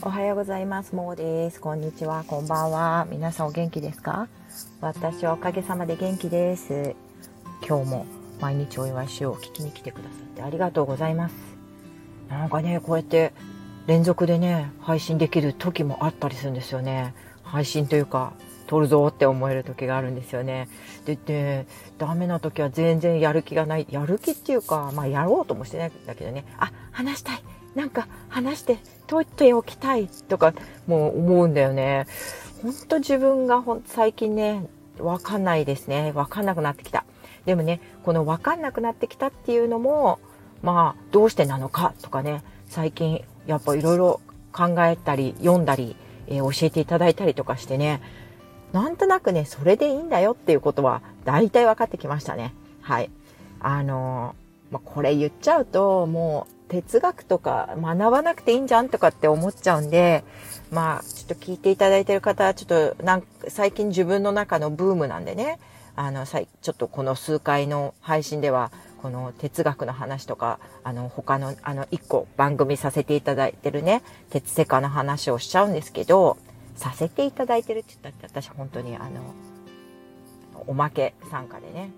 おはようございます。もうです。こんにちは。こんばんは。皆さんお元気ですか？私はおかげさまで元気です。今日も毎日お祝いしよう。聞きに来てくださってありがとうございます。なんかね、こうやって連続でね、配信できる時もあったりするんですよね。配信というか、撮るぞって思える時があるんですよね。で、ね、ダメな時は全然やる気がない。やる気っていうか、まあやろうともしてないんだけどね。あ、話したい。なんか話して解いておきたいとかもう思うんだよね。ほんと自分がほん最近ね、わかんないですね。わかんなくなってきた。でもね、このわかんなくなってきたっていうのも、まあ、どうしてなのかとかね、最近やっぱいろいろ考えたり読んだり、えー、教えていただいたりとかしてね、なんとなくね、それでいいんだよっていうことは大体分かってきましたね。はい。あのー、まあ、これ言っちゃうと、もう哲学とか学ばなくていいんじゃんとかって思っちゃうんで、まあ、ちょっと聞いていただいてる方は、ちょっとなん最近自分の中のブームなんでね、あの、ちょっとこの数回の配信では、この哲学の話とか、あの、他の、あの、一個番組させていただいてるね、鉄セカの話をしちゃうんですけど、させていただいてるって言ったって私本当にあの、おまけ参加でね、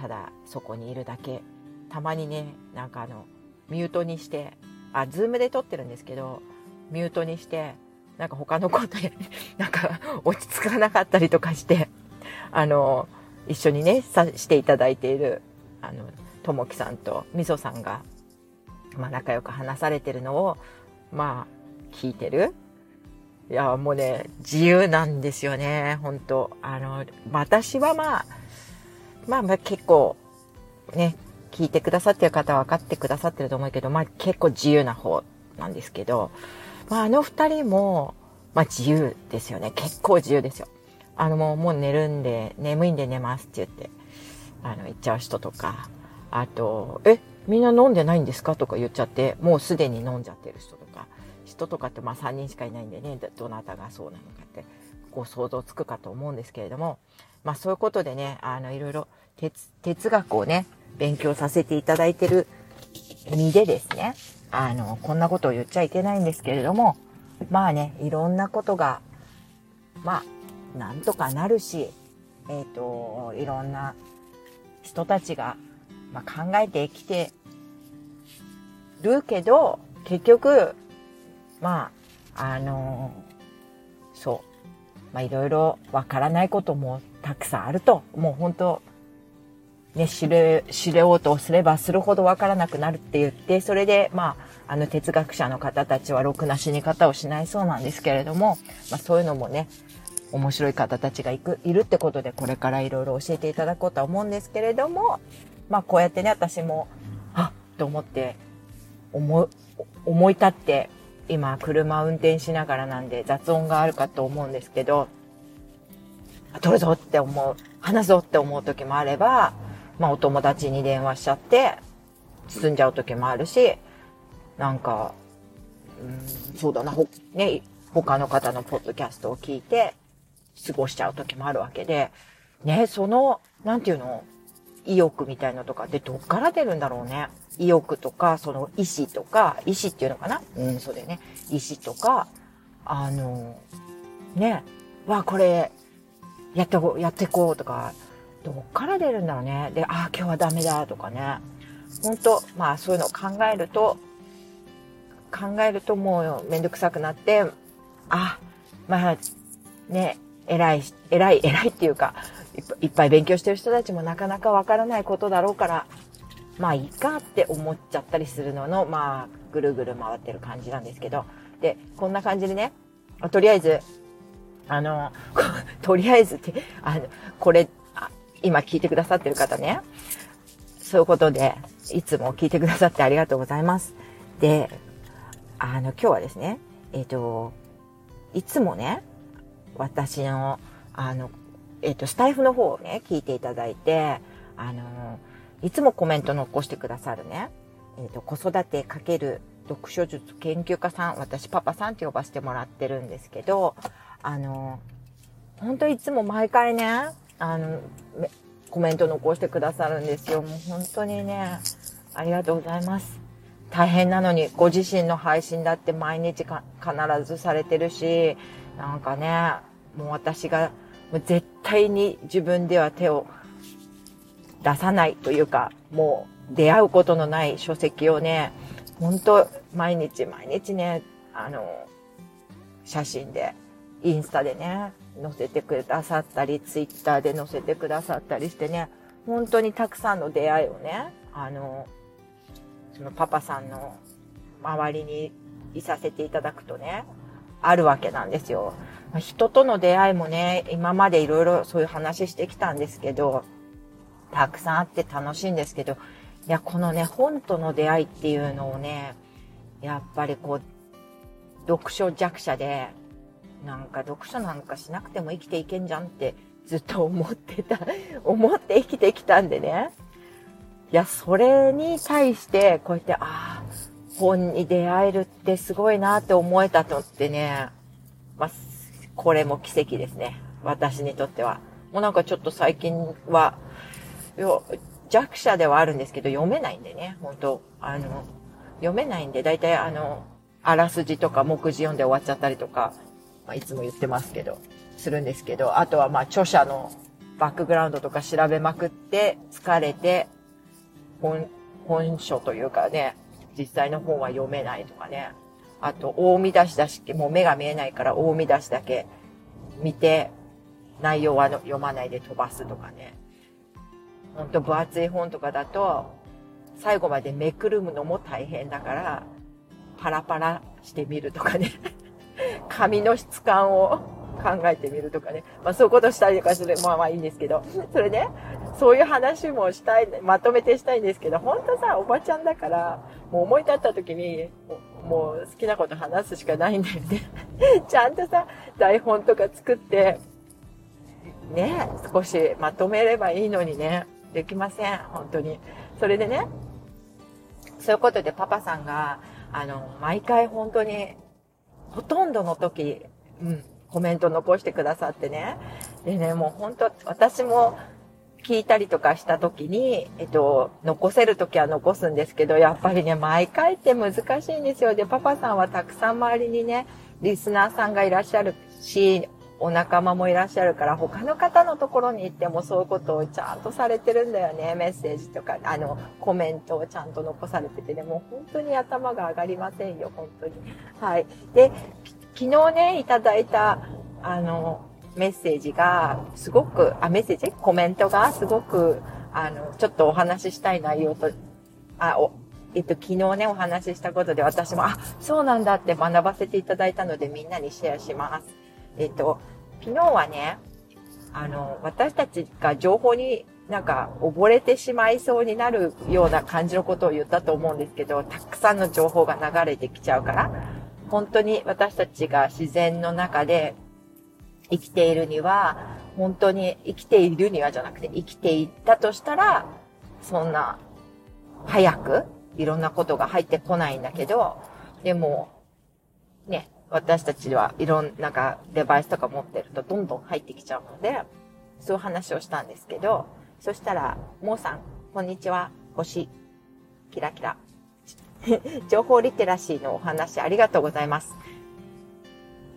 ただそこにいるだけ、たまにね、なんかあの、ミュートにして、あ、ズームで撮ってるんですけど、ミュートにして、なんか他のことや、なんか落ち着かなかったりとかして、あの、一緒にね、さしていただいている、あの、ともきさんとみそさんが、まあ仲良く話されてるのを、まあ、聞いてる。いや、もうね、自由なんですよね、本当あの、私はまあ、まあまあ結構、ね、聞いてくださってる方は分かってくださってると思うけど、まあ結構自由な方なんですけど、まああの二人も、まあ自由ですよね。結構自由ですよ。あのもうもう寝るんで、眠いんで寝ますって言って、あの言っちゃう人とか、あと、え、みんな飲んでないんですか？とか言っちゃって、もうすでに飲んじゃってる人とか、人とかってまあ3人しかいないんでね、どなたがそうなのかって、こう想像つくかと思うんですけれども、まあそういうことでね、あのいろいろ哲学をね、勉強させていただいてる身でですね、あの、こんなことを言っちゃいけないんですけれども、まあね、いろんなことが、まあ、なんとかなるし、えっ、ー、と、いろんな人たちが、まあ、考えてきてるけど、結局、まあ、あのそう、まあ、いろいろわからないこともたくさんあると、もう本当ね、知れ、知れようとすればするほどわからなくなるって言って、それで、まあ、あの哲学者の方たちはろくな死に方をしないそうなんですけれども、まあそういうのもね、面白い方たちがいくいるってことで、これからいろいろ教えていただこうと思うんですけれども、まあこうやってね、私も、あっと思って、思、思い立って、今車運転しながらなんで雑音があるかと思うんですけど、撮るぞって思う、話そうって思う時もあれば、まあお友達に電話しちゃって、進んじゃう時もあるし、なんか、うん、そうだな、ほ、ね、他の方のポッドキャストを聞いて、過ごしちゃう時もあるわけで、ね、その、なんていうの、意欲みたいのとかってどっから出るんだろうね。意欲とか、その意志とか、意志っていうのかな？うん、そうだよね。意志とか、あの、ね、わ、これ、やってこう、やってこうとか、どっから出るんだろうね。で、ああ、今日はダメだとかね。本当まあそういうのを考えると、考えるともうめんどくさくなって、あ、まあね、偉い、偉い、偉いっていうか、いっぱい勉強してる人たちもなかなかわからないことだろうから、まあいいかって思っちゃったりするのの、まあぐるぐる回ってる感じなんですけど、で、こんな感じでね、とりあえず、あの、とりあえずって、あの、これ、今聞いてくださってる方ね、そういうことで、いつも聞いてくださってありがとうございます。で、あの、今日はですね、えっ、ー、と、いつもね、私の、あの、えっ、ー、と、スタイフの方をね、聞いていただいて、あの、いつもコメント残してくださるね、えっ、ー、と、子育てかける読書術研究家さん、私パパさんって呼ばせてもらってるんですけど、あの、本当いつも毎回ね、あの、コメント残してくださるんですよ。もう本当にね、ありがとうございます。大変なのに、ご自身の配信だって毎日必ずされてるし、なんかね、もう私が、もう絶対に自分では手を出さないというか、もう出会うことのない書籍をね、本当毎日毎日ね、あの、写真で、インスタでね、載せてくださったり、ツイッターで載せてくださったりしてね、本当にたくさんの出会いをね、あの、そのパパさんの周りにいさせていただくとね、あるわけなんですよ。人との出会いもね、今までいろいろそういう話してきたんですけど、たくさんあって楽しいんですけど、いや、このね、本との出会いっていうのをね、やっぱりこう、読書弱者で、なんか読書なんかしなくても生きていけんじゃんってずっと思ってた、思って生きてきたんでね。いや、それに対して、こうやって、ああ、本に出会えるってすごいなって思えたとってね、まあ、これも奇跡ですね。私にとっては。もうなんかちょっと最近は、弱者ではあるんですけど、読めないんでね、本当あの、読めないんで、だいたいあの、あらすじとか目次読んで終わっちゃったりとか、まあ、いつも言ってますけど、するんですけど、あとはまあ著者のバックグラウンドとか調べまくって疲れて、本、本書というかね、実際の本は読めないとかね。あと、大見出しだし、もう目が見えないから大見出しだけ見て、内容は読まないで飛ばすとかね。ほんと分厚い本とかだと、最後までめくるのも大変だから、パラパラしてみるとかね。紙の質感を考えてみるとかね。まあそういうことしたりとかする。まあまあいいんですけど。それね、そういう話もしたい、まとめてしたいんですけど、本当さ、おばちゃんだから、もう思い立った時に、もう好きなこと話すしかないんだよね。ちゃんとさ、台本とか作って、ね、少しまとめればいいのにね、できません。本当に。それでね、そういうことでパパさんが、あの、毎回本当に、ほとんどの時、うん、コメント残してくださってね。でね、もう本当、私も聞いたりとかした時に、えっと、残せる時は残すんですけど、やっぱりね、毎回って難しいんですよ。で、パパさんはたくさん周りにね、リスナーさんがいらっしゃるし、お仲間もいらっしゃるから、他の方のところに行ってもそういうことをちゃんとされてるんだよね。メッセージとか、あの、コメントをちゃんと残されててね、もう本当に頭が上がりませんよ、本当に。はい。で、昨日ね、いただいた、あの、メッセージが、すごく、あ、メッセージ？コメントがすごく、あの、ちょっとお話ししたい内容と、あ、お、えっと、昨日ね、お話ししたことで私も、あ、そうなんだって学ばせていただいたのでみんなにシェアします。えっと、昨日はね、あの、私たちが情報になんか溺れてしまいそうになるような感じのことを言ったと思うんですけど、たくさんの情報が流れてきちゃうから、本当に私たちが自然の中で生きているには、本当に生きているにはじゃなくて生きていったとしたら、そんな早くいろんなことが入ってこないんだけど、でも、ね、私たちはいろんなかデバイスとか持ってるとどんどん入ってきちゃうので、そういう話をしたんですけど、そしたら、もうさん、こんにちは、星、キラキラ。情報リテラシーのお話ありがとうございます。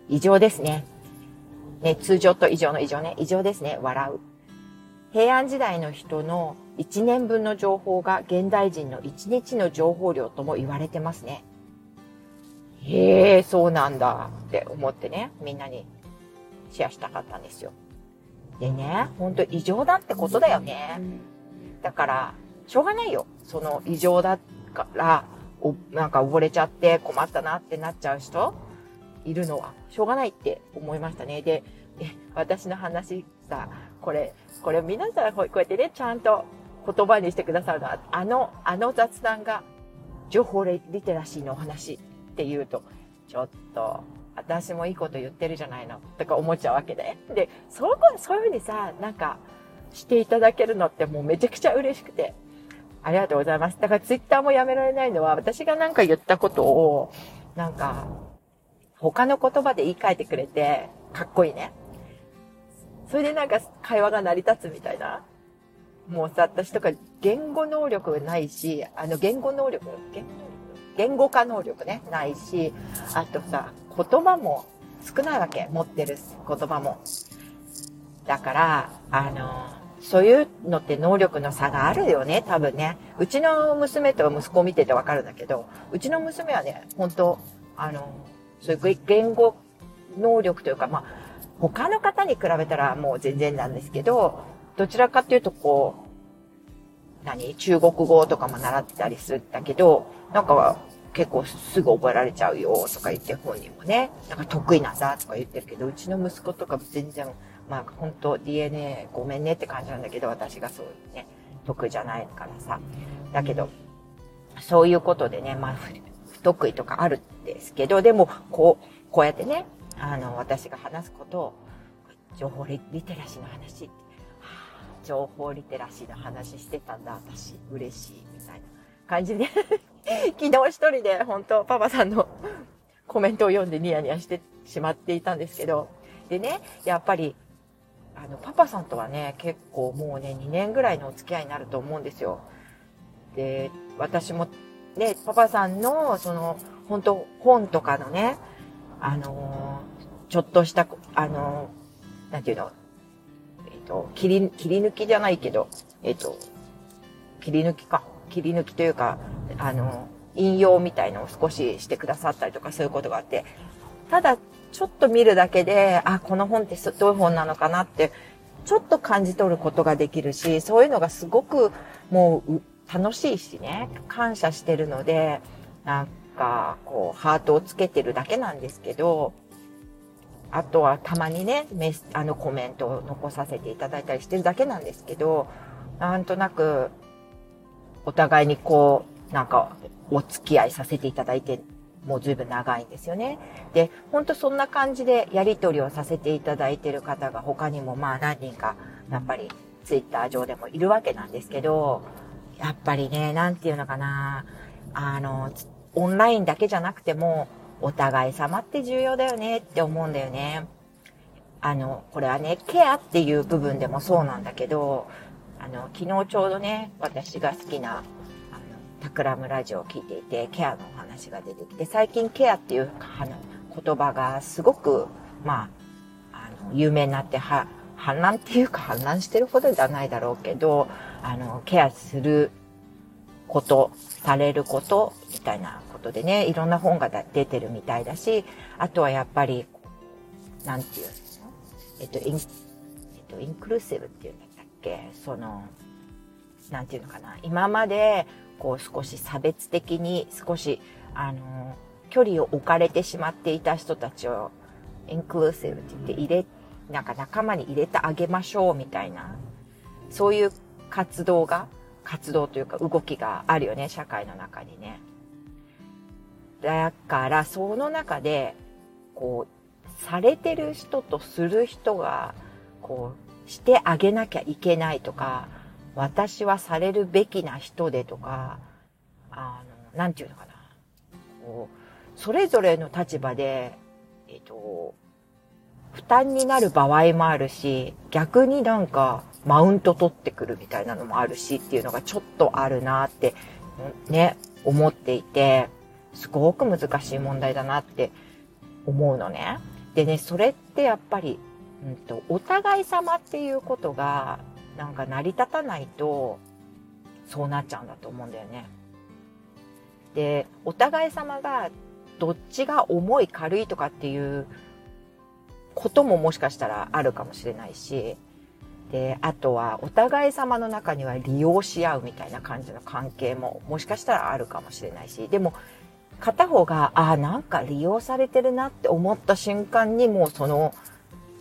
異常ですね。ね、通常と異常の異常ね。異常ですね。笑う。平安時代の人の1年分の情報が現代人の1日の情報量とも言われてますね。へえ、そうなんだって思ってね、みんなにシェアしたかったんですよ。でね、ほんと異常だってことだよね。だから、しょうがないよ。その異常だから、お、なんか溺れちゃって困ったなってなっちゃう人いるのはしょうがないって思いましたね。で、私の話さ、これ、これ皆さんこうやってね、ちゃんと言葉にしてくださるのは、あの、あの雑談が情報リテラシーのお話って言うと、ちょっと、私もいいこと言ってるじゃないのとか思っちゃうわけで。で、そう、そういうふうにさ、なんか、していただけるのってもうめちゃくちゃ嬉しくて。ありがとうございます。だからツイッターもやめられないのは、私がなんか言ったことを、なんか、他の言葉で言い換えてくれて、かっこいいね。それでなんか会話が成り立つみたいな。もうさ、私とか言語能力ないし、あの言語能力、言語能力言語化能力ね、ないし、あとさ、言葉も少ないわけ、持ってる言葉も。だから、あの、そういうのって能力の差があるよね、多分ね。うちの娘と息子を見ててわかるんだけど、うちの娘はね、本当あの、そういう言語能力というか、まあ、他の方に比べたらもう全然なんですけど、どちらかというとこう、何？中国語とかも習ってたりするんだけど、なんか結構すぐ覚えられちゃうよとか言って本人もね、なんか得意なんだとか言ってるけど、うちの息子とか全然まあ本当 DNA ごめんねって感じなんだけど、私がそういうね、得じゃないからさ。だけど、そういうことでね、まあ不得意とかあるんですけど、でもこう、こうやってね、あの、私が話すことを、情報リテラシーの話って、はあ、情報リテラシーの話してたんだ、私、嬉しい、みたいな感じで 昨日一人で本当パパさんの コメントを読んでニヤニヤしてしまっていたんですけど、でね、やっぱりあの、パパさんとはね、結構もうね、2年ぐらいのお付き合いになると思うんですよ。で、私もね、パパさんの、その、本当本とかのね、あのー、ちょっとした、あのー、なんていうの、えっ、ー、と、切り、切り抜きじゃないけど、えっ、と、切り抜きか。切り抜きというか、あの、引用みたいのを少ししてくださったりとかそういうことがあって、ただちょっと見るだけで、あ、この本ってどういう本なのかなって、ちょっと感じ取ることができるし、そういうのがすごくもう楽しいしね、感謝してるので、なんか、こう、ハートをつけてるだけなんですけど、あとはたまにね、メス、あのコメントを残させていただいたりしてるだけなんですけど、なんとなく、お互いにこう、なんか、お付き合いさせていただいてもう随分長いんですよね。で、ほんとそんな感じでやりとりをさせていただいてる方が他にもまあ何人か、やっぱりツイッター上でもいるわけなんですけど、やっぱりね、なんていうのかな、あの、オンラインだけじゃなくても、お互い様って重要だよねって思うんだよね。あの、これはね、ケアっていう部分でもそうなんだけど、あの、昨日ちょうどね、私が好きなあのタクラムラジオを聞いていて、ケアのお話が出てきて、最近ケアっていう言葉がすごく、まあ、あの、有名になって、は、氾濫っていうか氾濫してるほどではないだろうけど、あの、ケアすること、されること、みたいなことでね、いろんな本が出てるみたいだし、あとはやっぱり、なんていうの？えっと、イン、えっと、インクルーシブっていうんだけその、なんていうのかな。今までこう少し差別的に少し、あの、距離を置かれてしまっていた人たちをインクルーシブって言って入れ、なんか仲間に入れてあげましょうみたいな、そういう活動が、活動というか動きがあるよね、社会の中にね。だから、その中で、こう、されてる人とする人が、こう、してあげなきゃいけないとか、私はされるべきな人でとか、あの、なんていうのかな。こう、それぞれの立場で、えっ、と、負担になる場合もあるし、逆になんかマウント取ってくるみたいなのもあるしっていうのがちょっとあるなって、ね、思っていて、すごく難しい問題だなって思うのね。でね、それってやっぱり、うんと、お互い様っていうことがなんか成り立たないと、そうなっちゃうんだと思うんだよね。で、お互い様がどっちが重い軽いとかっていうことももしかしたらあるかもしれないし、で、あとはお互い様の中には利用し合うみたいな感じの関係ももしかしたらあるかもしれないし、でも片方が、ああ、なんか利用されてるなって思った瞬間にもうその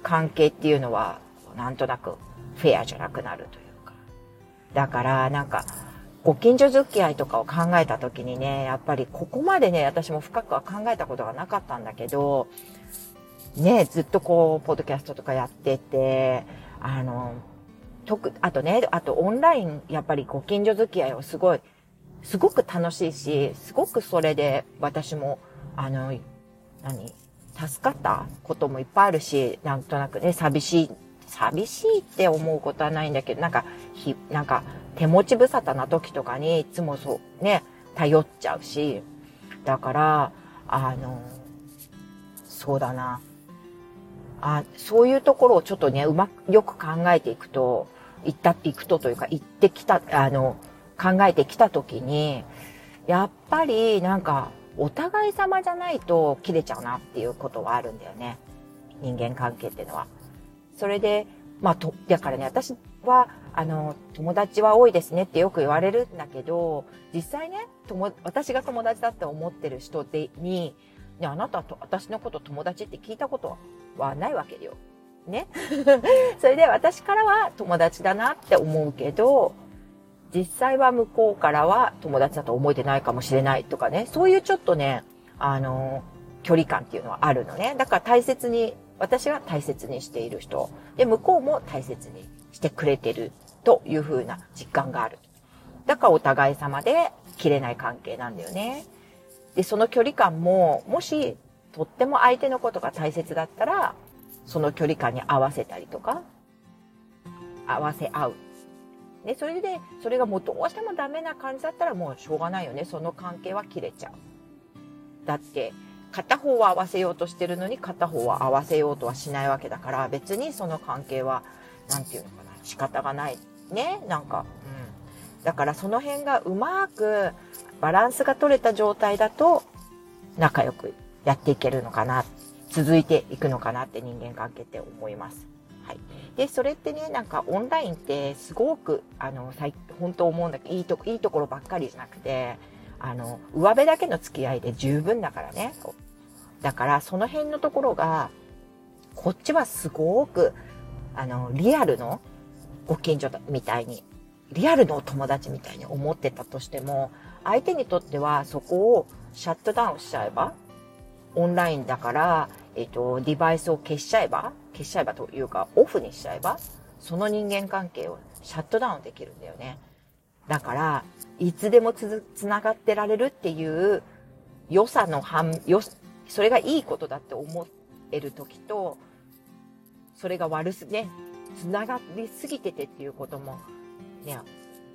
関係っていうのはなんとなくフェアじゃなくなるというか。だから、なんか、ご近所付き合いとかを考えた時にね、やっぱりここまでね、私も深くは考えたことがなかったんだけど、ね、ずっとこう、ポッドキャストとかやってて、あの、特、あとね、あとオンライン、やっぱりご近所付き合いをすごい、すごく楽しいし、すごくそれで私も、あの、何？助かったこともいっぱいあるし、なんとなくね、寂しい寂しいって思うことはないんだけど、なんか、ひ、なんか、手持ち無沙汰な時とかに、いつもそう、ね、頼っちゃうし、だから、あの、そうだな。あ、そういうところをちょっとね、うまく、よく考えていくと、行ったって、行くとというか、行ってきた、あの、考えてきたときに、やっぱりなんか、お互い様じゃないと切れちゃうなっていうことはあるんだよね。人間関係っていうのは。それで、まあ、と、だからね、私は、あの、友達は多いですねってよく言われるんだけど、実際ね、友、私が友達だって思ってる人でに、ね、あなたと私のこと友達って聞いたことはないわけよ。ね。それで私からは友達だなって思うけど、実際は向こうからは友達だと思えてないかもしれないとかね、そういうちょっとね、あの、距離感っていうのはあるのね。だから大切に、私が大切にしている人、で、向こうも大切にしてくれてるというふうな実感がある。だからお互い様で切れない関係なんだよね。で、その距離感も、もし、とっても相手のことが大切だったら、その距離感に合わせたりとか、合わせ合うね、それで、それがもうどうしてもダメな感じだったらもうしょうがないよね。その関係は切れちゃう。だって、片方は合わせようとしてるのに片方は合わせようとはしないわけだから、別にその関係は、なんていうのかな、仕方がない。ね、なんか、うん。だからその辺がうまくバランスが取れた状態だと、仲良くやっていけるのかな、続いていくのかなって人間関係って思います。はい。で、それってね、なんかオンラインってすごく、あの、本当思うんだけど、いいとこ、いいところばっかりじゃなくて、あの、上辺だけの付き合いで十分だからね。だから、その辺のところが、こっちはすごく、あの、リアルのご近所みたいに、リアルのお友達みたいに思ってたとしても、相手にとってはそこをシャットダウンしちゃえば、オンラインだから、えっ、と、デバイスを消しちゃえば、消しちゃえばというか、オフにしちゃえば、その人間関係をシャットダウンできるんだよね。だから、いつでもつつながってられるっていう良さの反、よ、それがいいことだって思える時と、それが悪す、ね、つながりすぎててっていうことも、ね、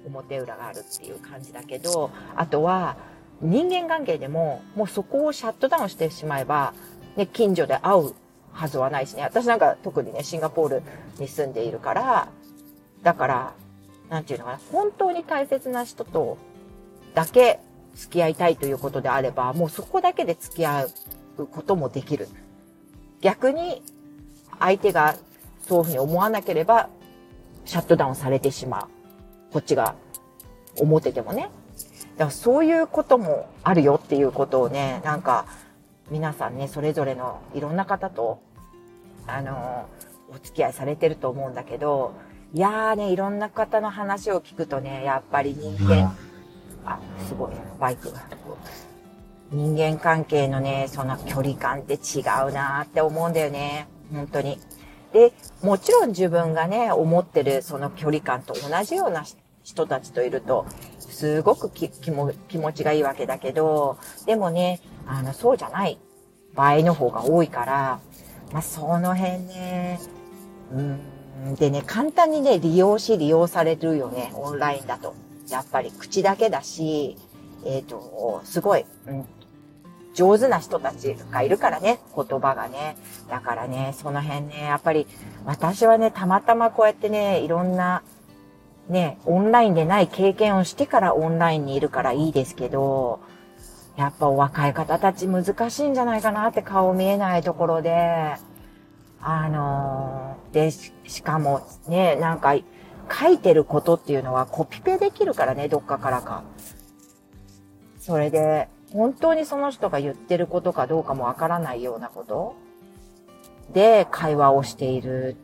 表裏があるっていう感じだけど、あとは、人間関係でも、もうそこをシャットダウンしてしまえば、ね、近所で会うはずはないしね。私なんか特にね、シンガポールに住んでいるから、だから、なんていうのかな、本当に大切な人とだけ付き合いたいということであれば、もうそこだけで付き合うこともできる。逆に、相手がそういうふうに思わなければ、シャットダウンされてしまう。こっちが思っててもね。だからそういうこともあるよっていうことをね、なんか、皆さんね、それぞれのいろんな方と、あの、お付き合いされてると思うんだけど、いやーね、いろんな方の話を聞くとね、やっぱり人間、あ、すごい、バイクが。人間関係のね、その距離感って違うなーって思うんだよね。本当に。で、もちろん自分がね、思ってるその距離感と同じような人たちといると、すごく気持ちがいいわけだけど、でもね、あの、そうじゃない場合の方が多いから、まあ、その辺ね、うん、でね、簡単にね、利用し利用されるよね、オンラインだと。やっぱり口だけだし、えっ、ー、と、すごい、うん、上手な人たちがいるからね、言葉がね。だからね、その辺ね、やっぱり、私はね、たまたまこうやってね、いろんな、ね、オンラインでない経験をしてからオンラインにいるからいいですけど、やっぱお若い方たち難しいんじゃないかなって顔見えないところで、あのー、で、しかもね、なんか書いてることっていうのはコピペできるからね、どっかからか。それで、本当にその人が言ってることかどうかもわからないようなことで会話をしている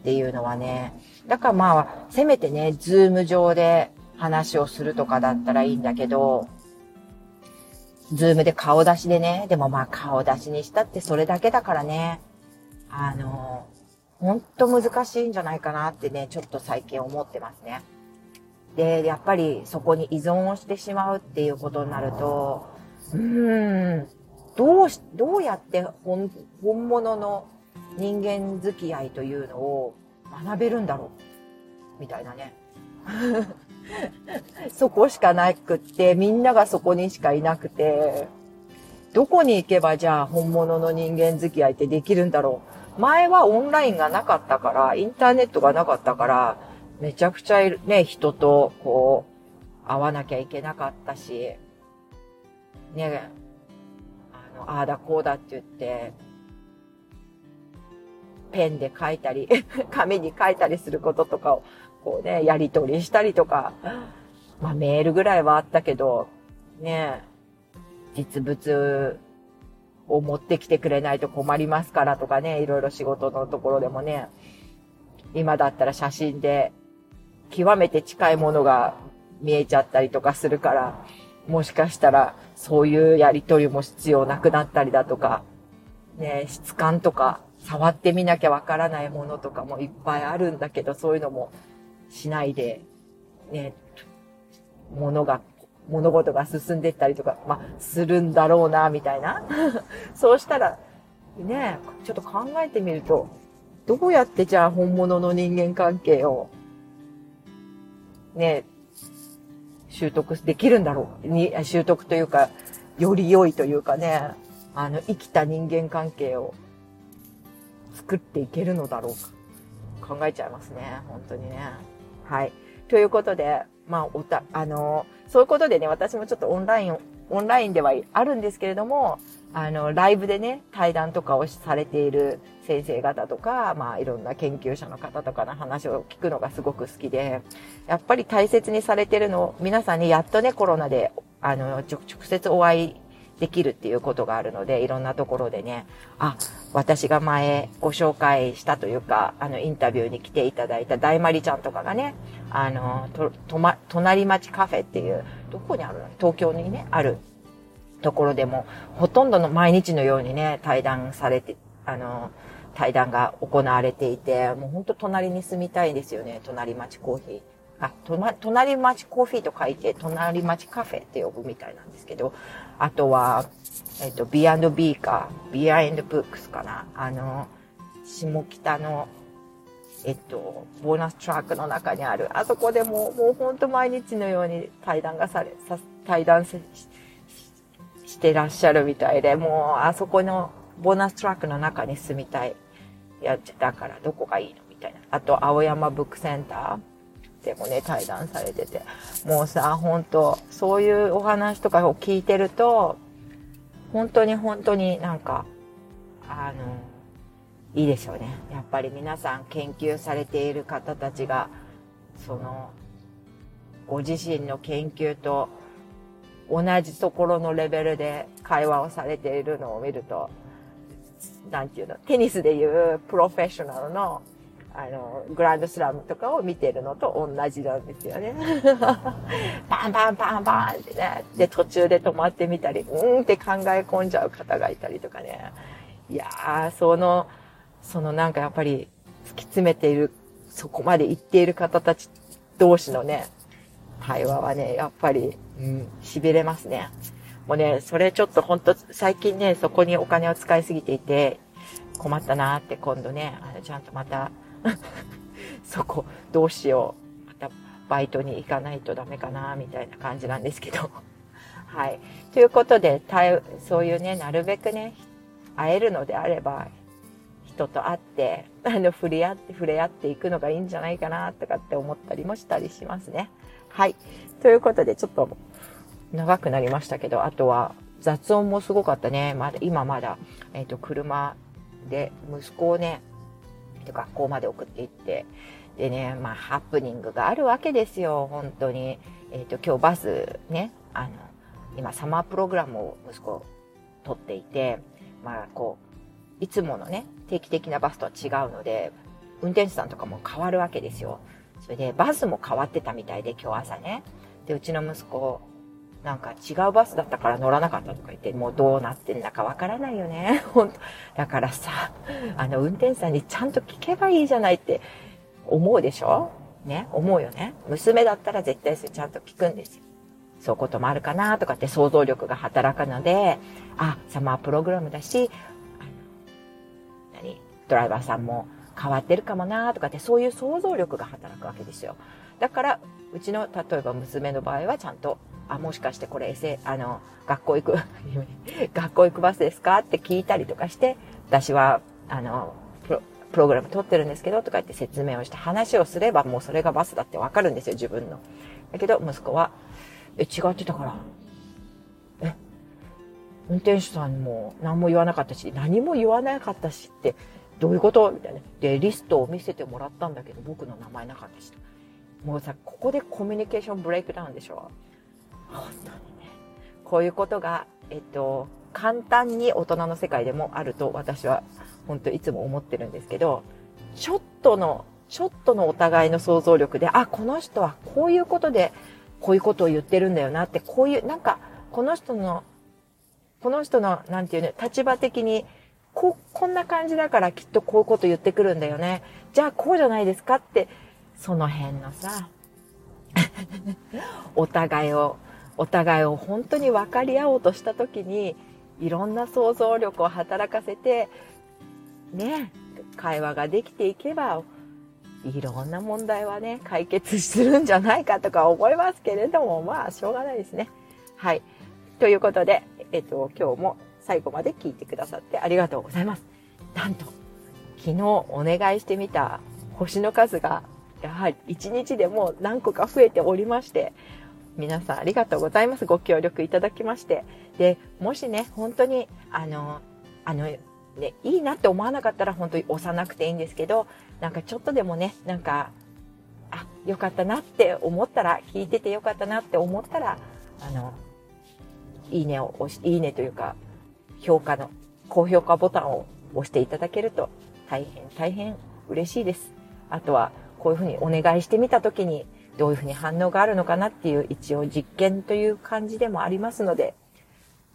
っていうのはね、だからまあ、せめてね、ズーム上で話をするとかだったらいいんだけど、ズームで顔出しでね、でもまあ顔出しにしたってそれだけだからね、あの、ほんと難しいんじゃないかなってね、ちょっと最近思ってますね。で、やっぱりそこに依存をしてしまうっていうことになると、うーん、どうし、どうやって本、本物の人間付き合いというのを学べるんだろうみたいなね。そこしかなくって、みんながそこにしかいなくて、どこに行けばじゃあ本物の人間付き合いってできるんだろう。前はオンラインがなかったから、インターネットがなかったから、めちゃくちゃね、人とこう、会わなきゃいけなかったし、ね、あの、ああだこうだって言って、ペンで書いたり、紙に書いたりすることとかを、こうね、やりとりしたりとか、まあメールぐらいはあったけど、ね、実物を持ってきてくれないと困りますからとかね、いろいろ仕事のところでもね、今だったら写真で極めて近いものが見えちゃったりとかするから、もしかしたらそういうやりとりも必要なくなったりだとか、ね、質感とか触ってみなきゃわからないものとかもいっぱいあるんだけど、そういうのもしないで、ね、ものが、物事が進んでったりとか、まあ、するんだろうな、みたいな。そうしたら、ね、ちょっと考えてみると、どうやってじゃあ本物の人間関係を、ね、習得できるんだろう。に、習得というか、より良いというかね、あの、生きた人間関係を作っていけるのだろうか。考えちゃいますね。本当にね。はい。ということで、まあ、おた、あの、そういうことでね、私もちょっとオンライン、オンラインではあるんですけれども、あの、ライブでね、対談とかをされている先生方とか、まあ、いろんな研究者の方とかの話を聞くのがすごく好きで、やっぱり大切にされてるの、皆さんにやっとね、コロナで、あの、直接お会いできるっていうことがあるので、いろんなところでね、あ、私が前ご紹介したというか、あの、インタビューに来ていただいた大まりちゃんとかがね、あの、と、とま、隣町カフェっていう、どこにあるの？東京にね、ある。ところでも、ほとんどの毎日のようにね、対談されて、あの、対談が行われていて、もうほんと隣に住みたいですよね、隣町コーヒー。あ、とま、隣町コーヒーと書いて、隣町カフェって呼ぶみたいなんですけど、あとは、えっ、と、B&B か、B&B ブックスかな。あの、下北の、えっと、ボーナストラックの中にある、あそこでももうほんと毎日のように対談がされ、さ対談してらっしゃるみたいで、もうあそこのボーナストラックの中に住みたい。やってたからどこがいいの？みたいな。あと、青山ブックセンターでもね、対談されてて。もうさ、本当そういうお話とかを聞いてると、本当に本当になんか、あの、いいでしょうね。やっぱり皆さん研究されている方たちが、その、ご自身の研究と同じところのレベルで会話をされているのを見ると、なんていうの、テニスでいうプロフェッショナルの、あの、グランドスラムとかを見てるのと同じなんですよね。パンパンパンパンってね。で、途中で止まってみたり、うんって考え込んじゃう方がいたりとかね。いやー、その、そのなんかやっぱり突き詰めている、そこまで行っている方たち同士のね、対話はね、やっぱり、うん、痺れますね。もうね、それちょっとほんと最近ね、そこにお金を使いすぎていて、困ったなーって今度ね、あのちゃんとまた そこどうしよう。またバイトに行かないとダメかなみたいな感じなんですけど。はい。ということで、そういうね、なるべくね、会えるのであれば、人と会って、あの、触れ合って、触れ合っていくのがいいんじゃないかな、とかって思ったりもしたりしますね。はい。ということで、ちょっと長くなりましたけど、あとは雑音もすごかったね。まだ、今まだ、えっ、ー、と、車で息子をね、って学校まで送っていって、でね、まあ、ハプニングがあるわけですよ、本当に。えっ、ー、と、今日バスね、あの、今サマープログラムを息子取っていて、まあ、こう、いつものね、定期的なバスとは違うので、運転手さんとかも変わるわけですよ。それで、バスも変わってたみたいで、今日朝ね。で、うちの息子、なんか違うバスだったから乗らなかったとか言って、もうどうなってんだかわからないよね。本当だからさ、あの運転手さんにちゃんと聞けばいいじゃないって思うでしょ？ね、思うよね。娘だったら絶対それちゃんと聞くんですよ。そういうこともあるかなとかって想像力が働くので、あ、サマープログラムだし、あの、何？ドライバーさんも変わってるかもなとかってそういう想像力が働くわけですよ。だから、うちの、例えば娘の場合はちゃんとあ、もしかしてこれ、あの、学校行く、学校行くバスですかって聞いたりとかして、私は、あの、プログラム取ってるんですけど、とか言って説明をして話をすればもうそれがバスだってわかるんですよ、自分の。だけど、息子は、え、違ってたから。え、運転手さんも何も言わなかったし、何も言わなかったしって、どういうこと？みたいな。で、リストを見せてもらったんだけど、僕の名前なかったし。もうさ、ここでコミュニケーションブレイクダウンでしょ？本当にね。こういうことが、えっと、簡単に大人の世界でもあると私は本当いつも思ってるんですけど、ちょっとの、ちょっとのお互いの想像力で、あ、この人はこういうことでこういうことを言ってるんだよなって、こういう、なんか、この人の、この人の、なんていうの、立場的に、こ、こんな感じだからきっとこういうこと言ってくるんだよね。じゃあこうじゃないですかって、その辺のさ、お互いを、お互いを本当に分かり合おうとした時に、いろんな想像力を働かせて、ね、会話ができていけば、いろんな問題はね、解決するんじゃないかとか思いますけれども、まあ、しょうがないですね。はい。ということで、えっと、今日も最後まで聞いてくださってありがとうございます。なんと、昨日お願いしてみた星の数が、やはり1日でも何個か増えておりまして、皆さんありがとうございます。ご協力いただきまして。で、もしね、本当に、あの、あの、ね、いいなって思わなかったら本当に押さなくていいんですけど、なんかちょっとでもね、なんか、あ、よかったなって思ったら、聞いててよかったなって思ったら、あの、いいねを押し、いいねというか、評価の、高評価ボタンを押していただけると大変大変嬉しいです。あとは、こういうふうにお願いしてみたときに、どういうふうに反応があるのかなっていう一応実験という感じでもありますので、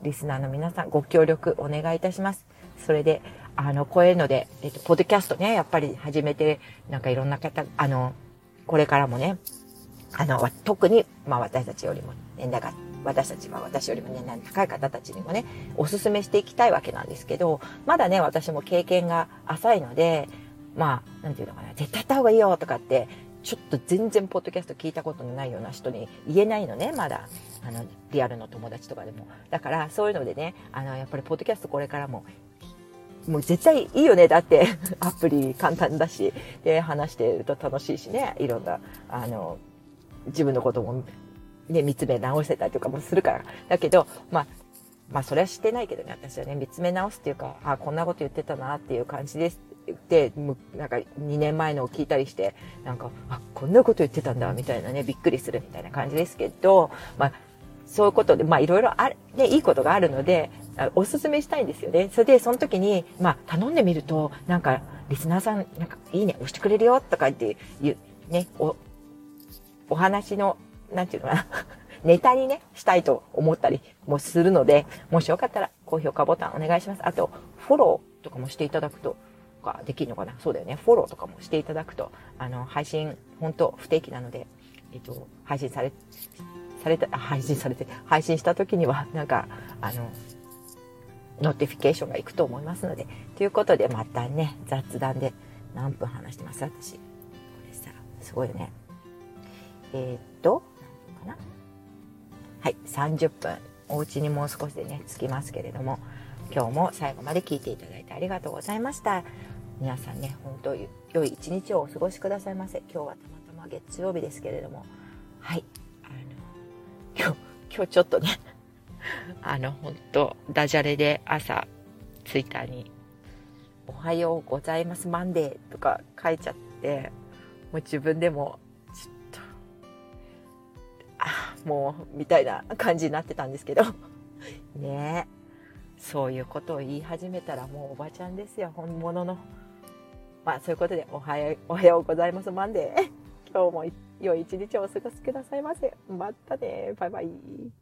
リスナーの皆さんご協力お願いいたします。それで、あの、こういうので、えっと、ポッドキャストね、やっぱり始めて、なんかいろんな方、あの、これからもね、あの、特に、まあ私たちよりも年代が、私たちは私よりも年代の高い方たちにもね、お勧めしていきたいわけなんですけど、まだね、私も経験が浅いので、まあ、なんていうのかな、絶対やった方がいいよとかって、ちょっと全然ポッドキャスト聞いたことのないような人に言えないのね、まだ。あの、リアルの友達とかでも。だから、そういうのでね、あの、やっぱりポッドキャストこれからももう絶対いいよね。だって、アプリ簡単だし、で、話してると楽しいしね、いろんな、あの、自分のことも、ね、見つめ直せたりとかもするから。だけど、まあ、まあ、それはしてないけどね、私はね、見つめ直すっていうか、あ、こんなこと言ってたなっていう感じです。で、なんか2年前のを聞いたりして、なんか、あ、こんなこと言ってたんだ、みたいなね、びっくりするみたいな感じですけど、まあ、そういうことで、まあいろいろある、ね、いいことがあるので、おすすめしたいんですよね。それで、その時に、まあ頼んでみると、なんか、リスナーさん、なんか、いいね、押してくれるよ、とかっていう、ね、お、お話の、なんていうのかな、ネタにね、したいと思ったりもするので、もしよかったら高評価ボタンお願いします。あと、フォローとかもしていただくと、かできるのかな？そうだよね。フォローとかもしていただくと、あの、配信、本当不定期なので、えっと、配信され、された、配信されて、配信した時には、なんか、あの、 notification が行くと思いますので、ということで、またね、雑談で何分話してます？私。これさ、すごいよね。えー、っと、かな？はい、30分。お家にもう少しでね、着きますけれども、今日も最後まで聞いていただいてありがとうございました。皆さんね、本当良い一日をお過ごしくださいませ。今日はたまたま月曜日ですけれども、はい。今日、今日ちょっとね、あの、本当ダジャレで朝、ツイッターに、おはようございますマンデーとか書いちゃって、もう自分でも、ちょっと、あ、もう、みたいな感じになってたんですけど、ねえそういうことを言い始めたらもうおばちゃんですよ、本物の。まあそういうことで、おはよう、おはようございますマンデー。今日も良い一日をお過ごしくださいませ。またね。バイバイ。